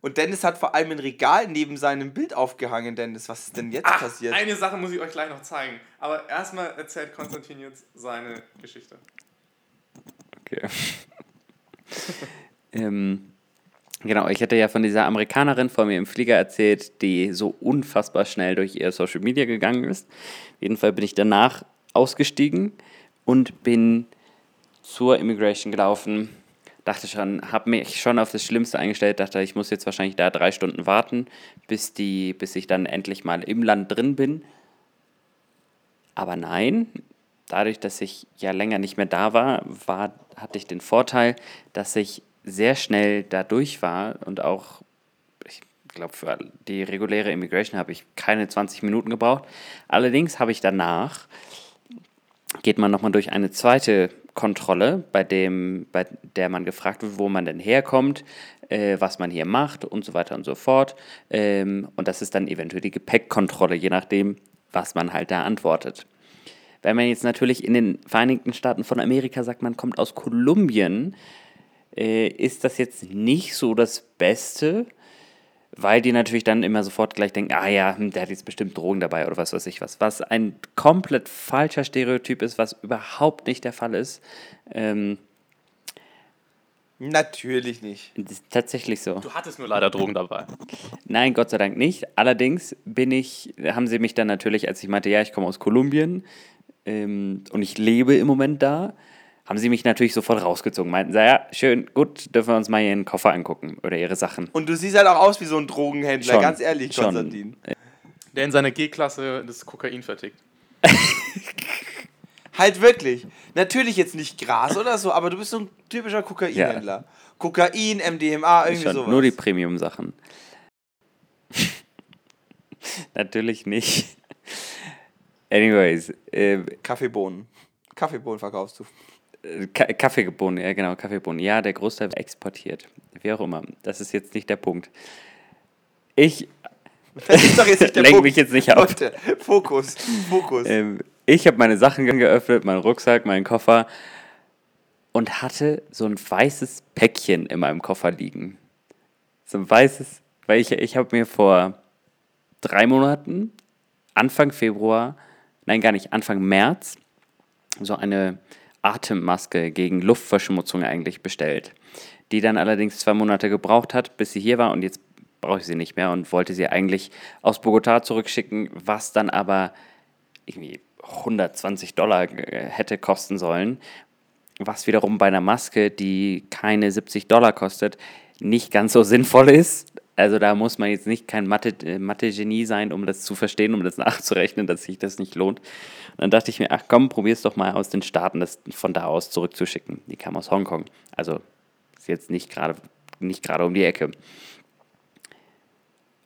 Und Dennis hat vor allem ein Regal neben seinem Bild aufgehangen, Dennis. Was ist denn jetzt passiert? Eine Sache muss ich euch gleich noch zeigen. Aber erstmal erzählt Konstantin jetzt seine Geschichte. Okay. *laughs* ähm, genau, ich hatte ja von dieser Amerikanerin vor mir im Flieger erzählt, die so unfassbar schnell durch ihr Social Media gegangen ist. Auf jeden Fall bin ich danach ausgestiegen und bin zur Immigration gelaufen. Dachte schon, habe mich schon auf das Schlimmste eingestellt, dachte, ich muss jetzt wahrscheinlich da drei Stunden warten, bis, die, bis ich dann endlich mal im Land drin bin. Aber nein, dadurch, dass ich ja länger nicht mehr da war, war hatte ich den Vorteil, dass ich sehr schnell da durch war und auch, ich glaube, für die reguläre Immigration habe ich keine 20 Minuten gebraucht. Allerdings habe ich danach, geht man nochmal durch eine zweite Kontrolle, bei, dem, bei der man gefragt wird, wo man denn herkommt, äh, was man hier macht und so weiter und so fort. Ähm, und das ist dann eventuell die Gepäckkontrolle, je nachdem, was man halt da antwortet. Wenn man jetzt natürlich in den Vereinigten Staaten von Amerika sagt, man kommt aus Kolumbien, äh, ist das jetzt nicht so das Beste, weil die natürlich dann immer sofort gleich denken, ah ja, hm, der hat jetzt bestimmt Drogen dabei oder was weiß ich was. Was ein komplett falscher Stereotyp ist, was überhaupt nicht der Fall ist. Ähm, Natürlich nicht. das ist tatsächlich so. Du hattest nur leider Drogen dabei. Nein, Gott sei Dank nicht. Allerdings bin ich, haben sie mich dann natürlich, als ich meinte, ja, ich komme aus Kolumbien ähm, und ich lebe im Moment da, haben sie mich natürlich sofort rausgezogen. Meinten sie, ja, schön, gut, dürfen wir uns mal ihren Koffer angucken oder ihre Sachen. Und du siehst halt auch aus wie so ein Drogenhändler, Schon, ganz ehrlich, schon. Konstantin. Der in seiner G-Klasse das Kokain vertickt. *laughs* Halt wirklich. Natürlich jetzt nicht Gras oder so, aber du bist so ein typischer Kokainhändler. Kokain, MDMA, irgendwie Schon, sowas. nur die Premium-Sachen. *laughs* natürlich nicht. Anyways, äh, Kaffeebohnen. Kaffeebohnen verkaufst du. Ka Kaffeebohnen, ja genau, Kaffeebohnen. Ja, der Großteil exportiert. Wie auch immer. Das ist jetzt nicht der Punkt. Ich Das ist doch jetzt nicht *laughs* der Lenk Punkt. mich jetzt nicht. Leute, Fokus, Fokus. Ähm, ich habe meine Sachen geöffnet, meinen Rucksack, meinen Koffer und hatte so ein weißes Päckchen in meinem Koffer liegen. So ein weißes, weil ich, ich habe mir vor drei Monaten, Anfang Februar, nein gar nicht, Anfang März, so eine Atemmaske gegen Luftverschmutzung eigentlich bestellt, die dann allerdings zwei Monate gebraucht hat, bis sie hier war und jetzt brauche ich sie nicht mehr und wollte sie eigentlich aus Bogotá zurückschicken, was dann aber irgendwie 120 Dollar äh, hätte kosten sollen, was wiederum bei einer Maske, die keine 70 Dollar kostet, nicht ganz so sinnvoll ist. Also da muss man jetzt nicht kein Mathe, äh, Mathe-Genie sein, um das zu verstehen, um das nachzurechnen, dass sich das nicht lohnt. Und dann dachte ich mir, ach komm, probier's doch mal aus den Staaten, das von da aus zurückzuschicken. Die kam aus Hongkong. Also ist jetzt nicht gerade nicht gerade um die Ecke.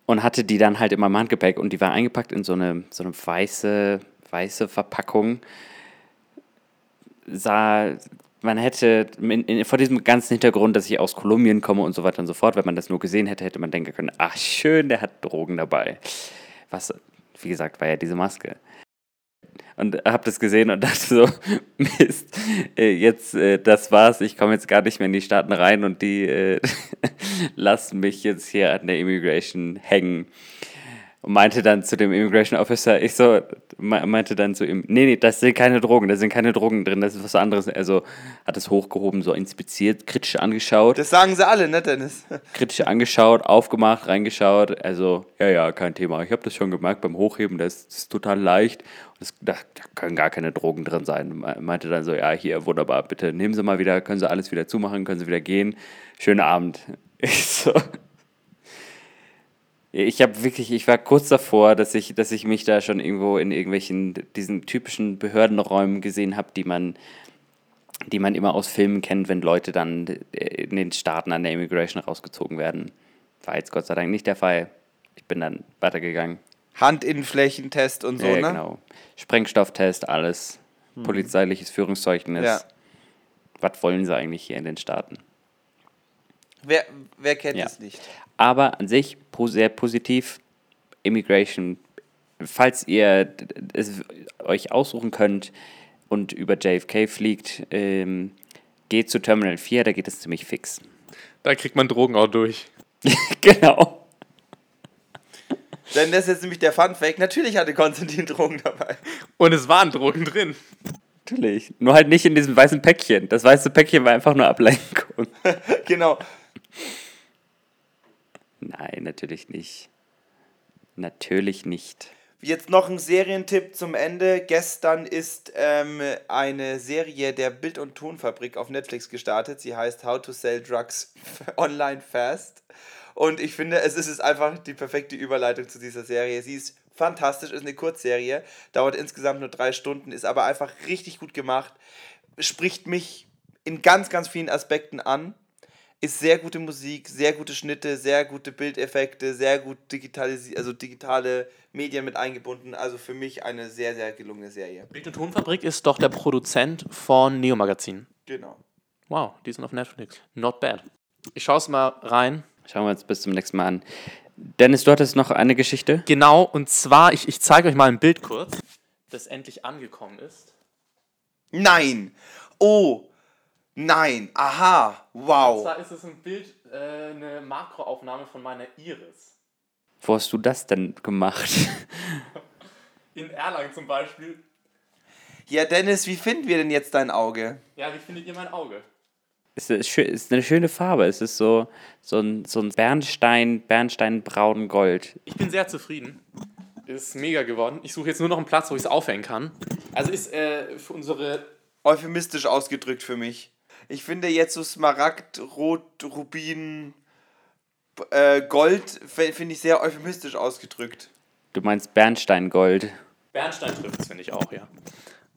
Und hatte die dann halt in meinem Handgepäck und die war eingepackt in so eine, so eine weiße, weiße Verpackung. Sah, man hätte in, in, vor diesem ganzen Hintergrund, dass ich aus Kolumbien komme und so weiter und so fort, wenn man das nur gesehen hätte, hätte man denken können, ach schön, der hat Drogen dabei. Was, wie gesagt, war ja diese Maske. Und habe das gesehen und *laughs* dachte so, Mist, äh, jetzt, äh, das war's, ich komme jetzt gar nicht mehr in die Staaten rein und die äh, *laughs* lassen mich jetzt hier an der Immigration hängen. Und meinte dann zu dem Immigration Officer, ich so, me- meinte dann zu ihm, nee, nee, das sind keine Drogen, da sind keine Drogen drin, das ist was anderes. Also hat es hochgehoben, so inspiziert, kritisch angeschaut Das sagen sie alle, ne, Dennis? *laughs* kritisch angeschaut, aufgemacht, reingeschaut. Also, ja, ja, kein Thema. Ich habe das schon gemerkt beim Hochheben, das ist total leicht. Das, da, da können gar keine Drogen drin sein. Me- Meinte dann so, ja, hier, wunderbar, bitte nehmen Sie mal wieder, können Sie alles wieder zumachen, können Sie wieder gehen. Schönen Abend. *laughs* Ich so. Ich habe wirklich, ich war kurz davor, dass ich, dass ich mich da schon irgendwo in irgendwelchen, diesen typischen Behördenräumen gesehen habe, die man die man immer aus Filmen kennt, wenn Leute dann äh, in den Staaten an der Immigration rausgezogen werden. War jetzt Gott sei Dank nicht der Fall. Ich bin dann weitergegangen. Handinnenflächentest und so, ja, ne? genau. Sprengstofftest, alles. Polizeiliches Führungszeugnis. Ja. Was wollen sie eigentlich hier in den Staaten? Wer, wer kennt Ja. es nicht? Aber an sich sehr positiv. Immigration, falls ihr es euch aussuchen könnt und über JFK fliegt, ähm, geht zu Terminal 4, da geht es ziemlich fix. Da kriegt man Drogen auch durch. *laughs* genau. Denn das ist jetzt nämlich der Fun Fact. Natürlich hatte Konstantin Drogen dabei. Und es waren Drogen drin. Natürlich. Nur halt nicht in diesem weißen Päckchen. Das weiße Päckchen war einfach nur Ablenkung. *laughs* genau. Nein, natürlich nicht. Natürlich nicht. Jetzt noch ein Serientipp zum Ende. Gestern ist ähm, eine Serie der Bild- und Tonfabrik auf Netflix gestartet. Sie heißt How to Sell Drugs *laughs* Online Fast. Und ich finde, es ist einfach die perfekte Überleitung zu dieser Serie. Sie ist fantastisch, ist eine Kurzserie, dauert insgesamt nur drei Stunden, ist aber einfach richtig gut gemacht, spricht mich in ganz, ganz vielen Aspekten an ist sehr gute Musik, sehr gute Schnitte, sehr gute Bildeffekte, sehr gut digitalisi also digitale Medien mit eingebunden. Also für mich eine sehr, sehr gelungene Serie. Bild- und Tonfabrik ist doch der Produzent von Neo Magazin. Genau. Wow, die sind auf Netflix. Not bad. Ich schaue es mal rein. Schauen wir uns bis zum nächsten Mal an. Dennis, du hattest noch eine Geschichte? Genau, und zwar, ich, ich zeige euch mal ein Bild kurz, das endlich angekommen ist. Nein! Oh! Nein! Aha! Und Wow! zwar ist es ein Bild, äh, eine Makroaufnahme von meiner Iris. Wo hast du das denn gemacht? *laughs* In Erlangen zum Beispiel. Ja, Dennis, wie finden wir denn jetzt dein Auge? Ja, wie findet ihr mein Auge? Es ist, ist eine schöne Farbe. Es ist so, so ein, so ein Bernstein, Bernsteinbraun Gold. Ich bin sehr zufrieden. Ist mega geworden. Ich suche jetzt nur noch einen Platz, wo ich es aufhängen kann. Also ist äh, für unsere. Euphemistisch ausgedrückt für mich. Ich finde jetzt so Smaragd, Rot, Rubin, äh, Gold, finde ich sehr euphemistisch ausgedrückt. Du meinst Bernsteingold. Bernstein trifft es, finde ich auch, ja.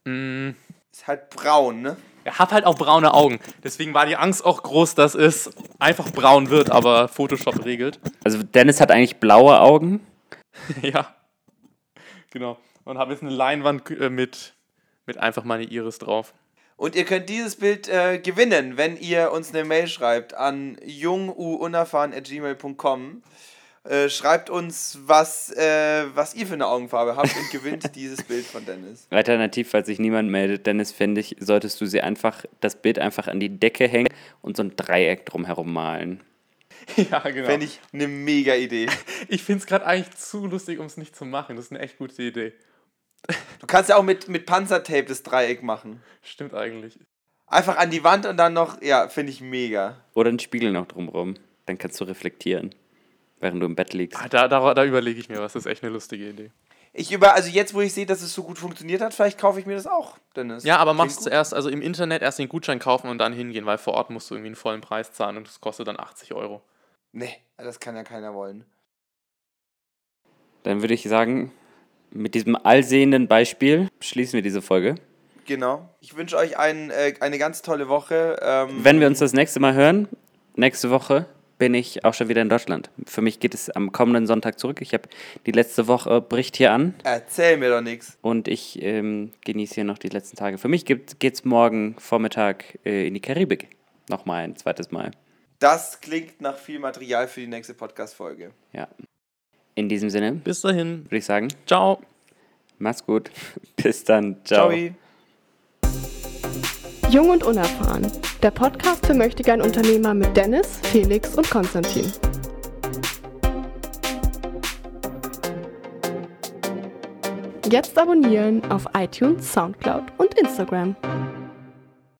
Mm, Ist halt braun, ne? er hat halt auch braune Augen. Deswegen war die Angst auch groß, dass es einfach braun wird, aber Photoshop regelt. Also Dennis hat eigentlich blaue Augen. *laughs* ja. Genau. Und habe jetzt eine Leinwand äh, mit, mit einfach meine Iris drauf. Und ihr könnt dieses Bild äh, gewinnen, wenn ihr uns eine Mail schreibt an jungunerfahren.gmail.com. Äh, schreibt uns, was, äh, was ihr für eine Augenfarbe habt und gewinnt *laughs* dieses Bild von Dennis. Alternativ, falls sich niemand meldet, Dennis, finde ich, solltest du sie einfach, das Bild einfach an die Decke hängen und so ein Dreieck drumherum malen. *laughs* ja, genau. Fände ich eine mega Idee. *laughs* Ich finde es gerade eigentlich zu lustig, um es nicht zu machen. Das ist eine echt gute Idee. Du kannst ja auch mit, mit Panzertape das Dreieck machen. Stimmt eigentlich. Einfach an die Wand und dann noch, ja, finde ich mega. Oder ein Spiegel noch drumherum. Dann kannst du reflektieren, während du im Bett liegst. Ah, Da, da, da überlege ich mir was. Das ist echt eine lustige Idee. Ich über, also jetzt, wo ich sehe, dass es so gut funktioniert hat, vielleicht kaufe ich mir das auch, Dennis. Ja, aber machst gut. zuerst, also im Internet erst den Gutschein kaufen und dann hingehen, weil vor Ort musst du irgendwie einen vollen Preis zahlen und das kostet dann 80 Euro. Nee, das kann ja keiner wollen. Dann würde ich sagen, mit diesem allsehenden Beispiel schließen wir diese Folge. Genau. Ich wünsche euch ein, äh, eine ganz tolle Woche. Ähm, Wenn wir uns das nächste Mal hören, nächste Woche bin ich auch schon wieder in Deutschland. Für mich geht es am kommenden Sonntag zurück. Ich habe die letzte Woche bricht hier an Erzähl mir doch nichts. und ich ähm, genieße hier noch die letzten Tage. Für mich geht es morgen Vormittag äh, in die Karibik. Nochmal ein zweites Mal. Das klingt nach viel Material für die nächste Podcast-Folge. Ja. In diesem Sinne Bis dahin. würde ich sagen, Ciao. mach's gut. *laughs* Bis dann. Ciao. Ciao. Jung und unerfahren. Der Podcast für Möchtegern Unternehmer mit Dennis, Felix und Konstantin. Jetzt abonnieren auf iTunes, Soundcloud und Instagram.